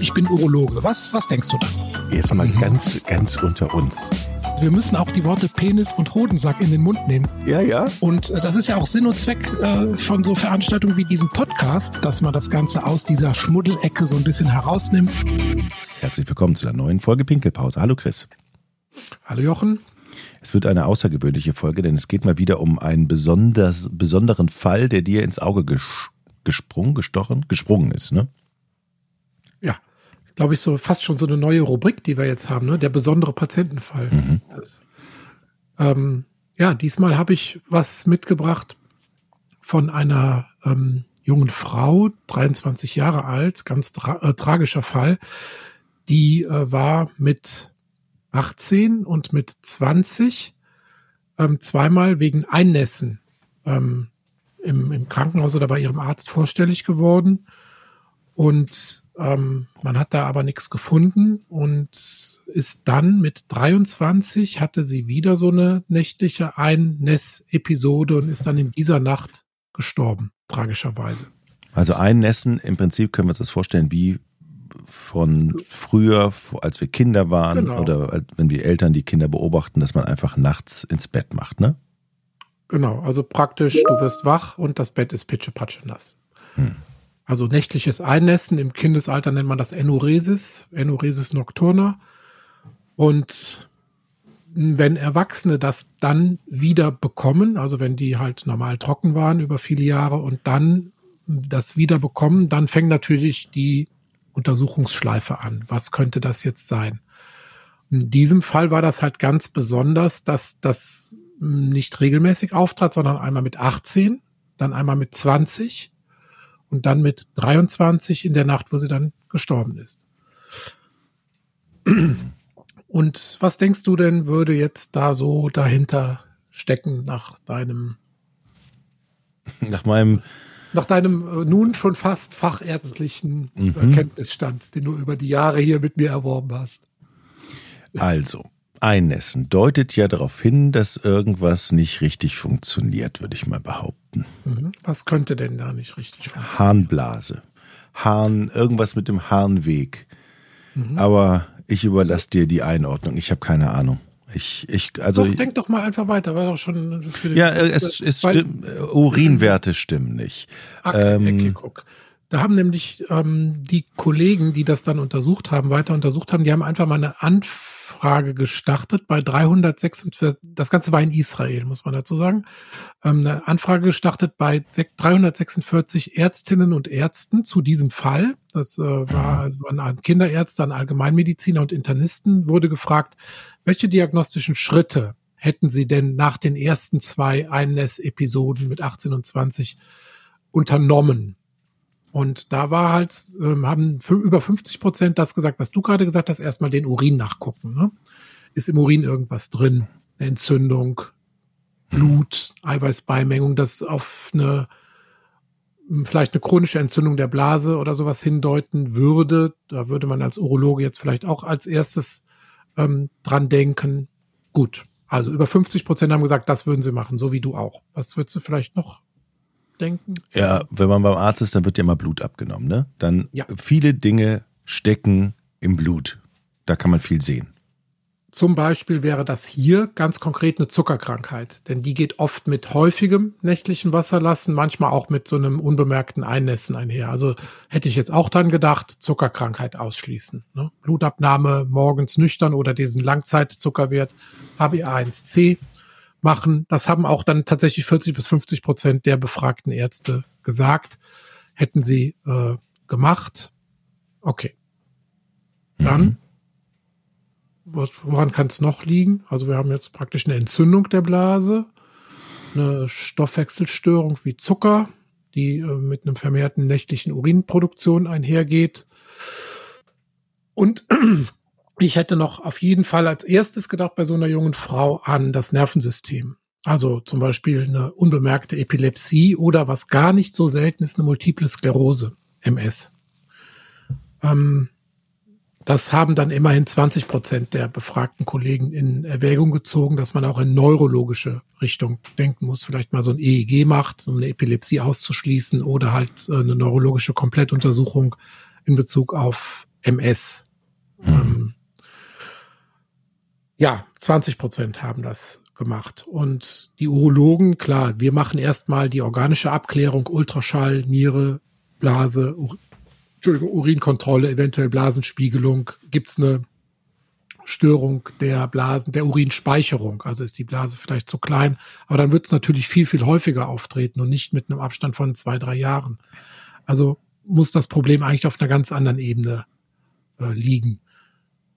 ich bin Urologe. Was, was denkst du da? Jetzt mal mhm. ganz, ganz unter uns. Wir müssen auch die Worte Penis und Hodensack in den Mund nehmen. Ja, ja. Und äh, das ist ja auch Sinn und Zweck äh, von so Veranstaltungen wie diesem Podcast, dass man das Ganze aus dieser Schmuddelecke so ein bisschen herausnimmt. Herzlich willkommen zu der neuen Folge Pinkelpause. Hallo Chris. Hallo Jochen. Es wird eine außergewöhnliche Folge, denn es geht mal wieder um einen besonders, besonderen Fall, der dir ins Auge ges gesprungen, gestochen, gesprungen ist, ne? Glaube ich, so fast schon so eine neue Rubrik, die wir jetzt haben, ne? Der besondere Patientenfall. Mhm. Das, ähm, ja, diesmal habe ich was mitgebracht von einer ähm, jungen Frau, 23 Jahre alt, ganz tra äh, tragischer Fall. Die äh, war mit 18 und mit 20 ähm, zweimal wegen Einnässen ähm, im, im Krankenhaus oder bei ihrem Arzt vorstellig geworden. Und ähm, man hat da aber nichts gefunden und ist dann mit 23 hatte sie wieder so eine nächtliche Einnäss-Episode und ist dann in dieser Nacht gestorben, tragischerweise. Also Einnässen, im Prinzip können wir uns das vorstellen wie von früher, als wir Kinder waren genau. oder wenn wir Eltern die Kinder beobachten, dass man einfach nachts ins Bett macht, ne? Genau, also praktisch, du wirst wach und das Bett ist pitschepatsche nass. Hm. Also nächtliches Einnässen im Kindesalter nennt man das Enuresis, Enuresis nocturna. Und wenn Erwachsene das dann wieder bekommen, also wenn die halt normal trocken waren über viele Jahre und dann das wieder bekommen, dann fängt natürlich die Untersuchungsschleife an. Was könnte das jetzt sein? In diesem Fall war das halt ganz besonders, dass das nicht regelmäßig auftrat, sondern einmal mit 18, dann einmal mit 20 und dann mit 23 in der Nacht, wo sie dann gestorben ist. Und was denkst du denn, würde jetzt da so dahinter stecken nach deinem nach meinem nach deinem äh, nun schon fast fachärztlichen mhm. Kenntnisstand, den du über die Jahre hier mit mir erworben hast? Also, Einnässen deutet ja darauf hin, dass irgendwas nicht richtig funktioniert, würde ich mal behaupten. Mhm. Was könnte denn da nicht richtig funktionieren? Harnblase. Harn, irgendwas mit dem Harnweg. Mhm. Aber ich überlasse dir die Einordnung. Ich habe keine Ahnung. Ich, ich, also doch, denk doch mal einfach weiter. War doch schon ja, es, es stimmt. Urinwerte stimmen nicht. Okay, ähm, okay, guck. Da haben nämlich ähm, die Kollegen, die das dann untersucht haben, weiter untersucht haben, die haben einfach mal eine Anfrage Anfrage gestartet bei 346, das Ganze war in Israel, muss man dazu sagen, ähm, eine Anfrage gestartet bei 346 Ärztinnen und Ärzten zu diesem Fall. Das äh, war also an Kinderärzte, an Allgemeinmediziner und Internisten wurde gefragt, welche diagnostischen Schritte hätten sie denn nach den ersten zwei Einnäss-Episoden mit 18 und 20 unternommen? Und da war halt, ähm, haben über 50 Prozent das gesagt, was du gerade gesagt hast, erstmal den Urin nachgucken. Ne? Ist im Urin irgendwas drin? Eine Entzündung, Blut, Eiweißbeimengung, das auf eine vielleicht eine chronische Entzündung der Blase oder sowas hindeuten würde. Da würde man als Urologe jetzt vielleicht auch als erstes ähm, dran denken. Gut, also über 50 Prozent haben gesagt, das würden sie machen, so wie du auch. Was würdest du vielleicht noch denken? Ja, wenn man beim Arzt ist, dann wird ja mal Blut abgenommen, ne? Dann ja. viele Dinge stecken im Blut. Da kann man viel sehen. Zum Beispiel wäre das hier ganz konkret eine Zuckerkrankheit, denn die geht oft mit häufigem nächtlichen Wasserlassen, manchmal auch mit so einem unbemerkten Einnässen einher. Also hätte ich jetzt auch dran gedacht, Zuckerkrankheit ausschließen. Ne? Blutabnahme morgens nüchtern oder diesen Langzeitzuckerwert HbA1c machen. Das haben auch dann tatsächlich 40 bis 50 Prozent der befragten Ärzte gesagt. Hätten sie äh, gemacht. Okay. Dann, mhm. woran kann es noch liegen? Also wir haben jetzt praktisch eine Entzündung der Blase, eine Stoffwechselstörung wie Zucker, die äh, mit einem vermehrten nächtlichen Urinproduktion einhergeht. Und ich hätte noch auf jeden Fall als erstes gedacht bei so einer jungen Frau an das Nervensystem. Also zum Beispiel eine unbemerkte Epilepsie oder was gar nicht so selten ist, eine multiple Sklerose, MS. Ähm, das haben dann immerhin 20 Prozent der befragten Kollegen in Erwägung gezogen, dass man auch in neurologische Richtung denken muss. Vielleicht mal so ein EEG macht, um eine Epilepsie auszuschließen oder halt äh, eine neurologische Komplettuntersuchung in Bezug auf MS. Mhm. Ähm, ja, 20 Prozent haben das gemacht. Und die Urologen, klar, wir machen erstmal die organische Abklärung, Ultraschall, Niere, Blase, Ur Entschuldigung, Urinkontrolle, eventuell Blasenspiegelung. Gibt's eine Störung der Blasen, der Urinspeicherung? Also ist die Blase vielleicht zu klein? Aber dann wird es natürlich viel, viel häufiger auftreten und nicht mit einem Abstand von zwei, drei Jahren. Also muss das Problem eigentlich auf einer ganz anderen Ebene äh, liegen.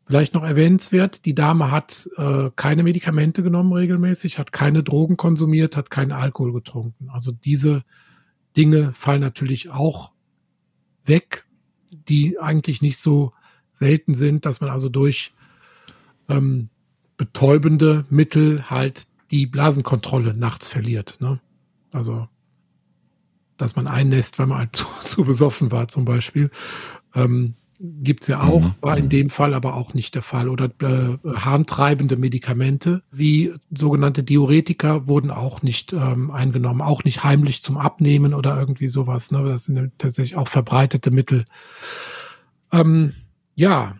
Vielleicht noch erwähnenswert, die Dame hat äh, keine Medikamente genommen regelmäßig, hat keine Drogen konsumiert, hat keinen Alkohol getrunken. Also diese Dinge fallen natürlich auch weg, die eigentlich nicht so selten sind, dass man also durch ähm, betäubende Mittel halt die Blasenkontrolle nachts verliert. Ne? Also dass man einnässt, weil man halt zu, zu besoffen war zum Beispiel. Ähm, gibt's ja auch, mhm. war in dem Fall aber auch nicht der Fall. Oder äh, harntreibende Medikamente wie sogenannte Diuretika wurden auch nicht ähm, eingenommen, auch nicht heimlich zum Abnehmen oder irgendwie sowas. Ne? Das sind tatsächlich auch verbreitete Mittel. Ähm, ja,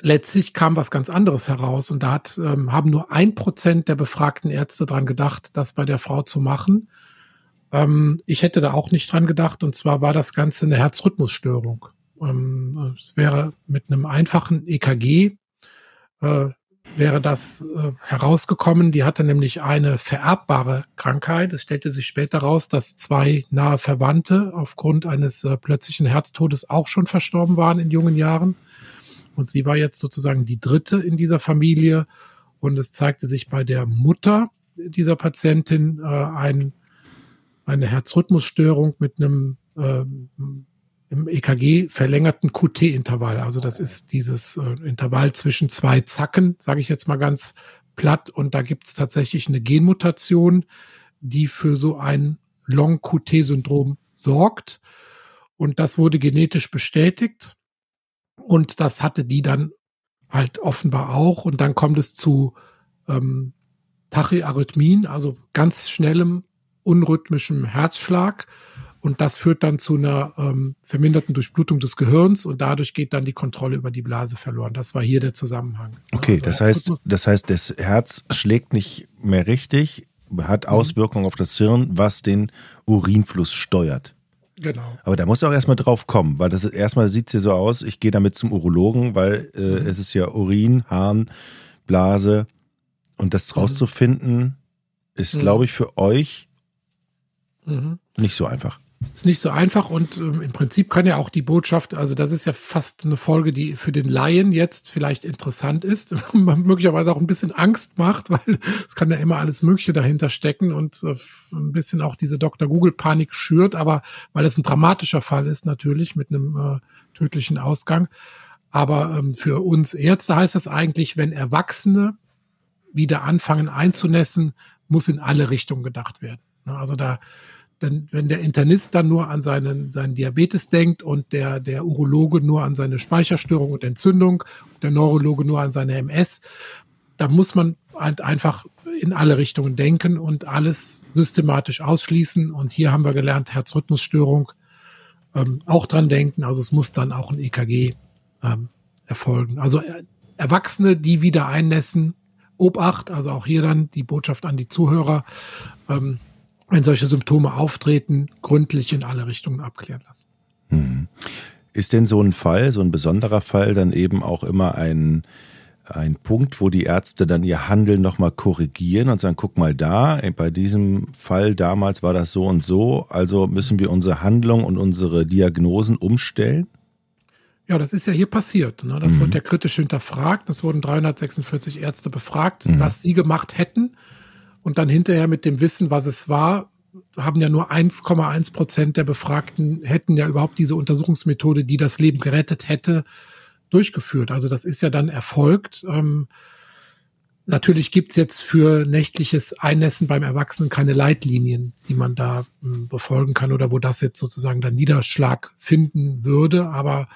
letztlich kam was ganz anderes heraus und da hat, ähm, haben nur ein Prozent der befragten Ärzte dran gedacht, das bei der Frau zu machen. Ähm, ich hätte da auch nicht dran gedacht und zwar war das Ganze eine Herzrhythmusstörung. Ähm, es wäre mit einem einfachen EKG äh, wäre das äh, herausgekommen. Die hatte nämlich eine vererbbare Krankheit. Es stellte sich später raus, dass zwei nahe Verwandte aufgrund eines äh, plötzlichen Herztodes auch schon verstorben waren in jungen Jahren. Und sie war jetzt sozusagen die dritte in dieser Familie. Und es zeigte sich bei der Mutter dieser Patientin äh, ein, eine Herzrhythmusstörung mit einem äh, im EKG verlängerten QT-Intervall. Also das ist dieses äh, Intervall zwischen zwei Zacken, sage ich jetzt mal ganz platt. Und da gibt es tatsächlich eine Genmutation, die für so ein Long-QT-Syndrom sorgt. Und das wurde genetisch bestätigt. Und das hatte die dann halt offenbar auch. Und dann kommt es zu ähm, Tachyarrhythmien, also ganz schnellem, unrhythmischem Herzschlag. Und das führt dann zu einer ähm, verminderten Durchblutung des Gehirns und dadurch geht dann die Kontrolle über die Blase verloren. Das war hier der Zusammenhang. Okay, also, das heißt, das heißt, das Herz schlägt nicht mehr richtig, hat mhm. Auswirkungen auf das Hirn, was den Urinfluss steuert. Genau. Aber da muss auch erstmal drauf kommen, weil das ist, erstmal sieht es ja so aus, ich gehe damit zum Urologen, weil äh, mhm. es ist ja Urin, Harn, Blase und das mhm. rauszufinden mhm. ist, glaube ich, für euch mhm. nicht so einfach. Ist nicht so einfach und ähm, im Prinzip kann ja auch die Botschaft, also das ist ja fast eine Folge, die für den Laien jetzt vielleicht interessant ist, möglicherweise auch ein bisschen Angst macht, weil es kann ja immer alles Mögliche dahinter stecken und äh, ein bisschen auch diese Dr. Google Panik schürt, aber weil es ein dramatischer Fall ist natürlich mit einem äh, tödlichen Ausgang. Aber ähm, für uns Ärzte heißt das eigentlich, wenn Erwachsene wieder anfangen einzunässen, muss in alle Richtungen gedacht werden. Also da denn wenn der Internist dann nur an seinen, seinen Diabetes denkt und der, der Urologe nur an seine Speicherstörung und Entzündung und der Neurologe nur an seine MS, da muss man halt einfach in alle Richtungen denken und alles systematisch ausschließen. Und hier haben wir gelernt, Herzrhythmusstörung ähm, auch dran denken. Also es muss dann auch ein EKG ähm, erfolgen. Also äh, Erwachsene, die wieder einnässen, Obacht, also auch hier dann die Botschaft an die Zuhörer. Ähm, wenn solche Symptome auftreten, gründlich in alle Richtungen abklären lassen. Hm. Ist denn so ein Fall, so ein besonderer Fall dann eben auch immer ein, ein Punkt, wo die Ärzte dann ihr Handeln nochmal korrigieren und sagen, guck mal da, bei diesem Fall damals war das so und so, also müssen wir unsere Handlung und unsere Diagnosen umstellen? Ja, das ist ja hier passiert. Ne? Das mhm. wurde ja kritisch hinterfragt. Das wurden 346 Ärzte befragt, mhm. was sie gemacht hätten. Und dann hinterher mit dem Wissen, was es war, haben ja nur 1,1 Prozent der Befragten hätten ja überhaupt diese Untersuchungsmethode, die das Leben gerettet hätte, durchgeführt. Also das ist ja dann erfolgt. Ähm, natürlich gibt's jetzt für nächtliches Einnässen beim Erwachsenen keine Leitlinien, die man da ähm, befolgen kann oder wo das jetzt sozusagen dann Niederschlag finden würde. Aber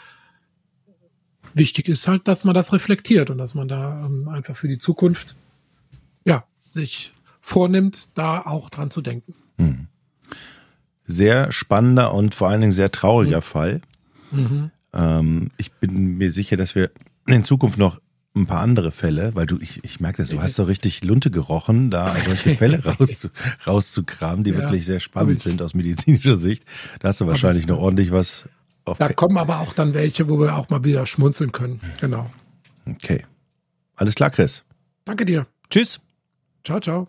wichtig ist halt, dass man das reflektiert und dass man da ähm, einfach für die Zukunft ja sich vornimmt, da auch dran zu denken. Hm. Sehr spannender und vor allen Dingen sehr trauriger mhm. Fall. Mhm. Ähm, ich bin mir sicher, dass wir in Zukunft noch ein paar andere Fälle, weil du, ich, ich merke das, du hast so richtig Lunte gerochen, da solche Fälle raus, rauszukramen, die ja, wirklich sehr spannend sind aus medizinischer Sicht. Da hast du wahrscheinlich noch ordentlich was auf. Da kommen aber auch dann welche, wo wir auch mal wieder schmunzeln können. Genau. Okay. Alles klar, Chris. Danke dir. Tschüss. Ciao, ciao.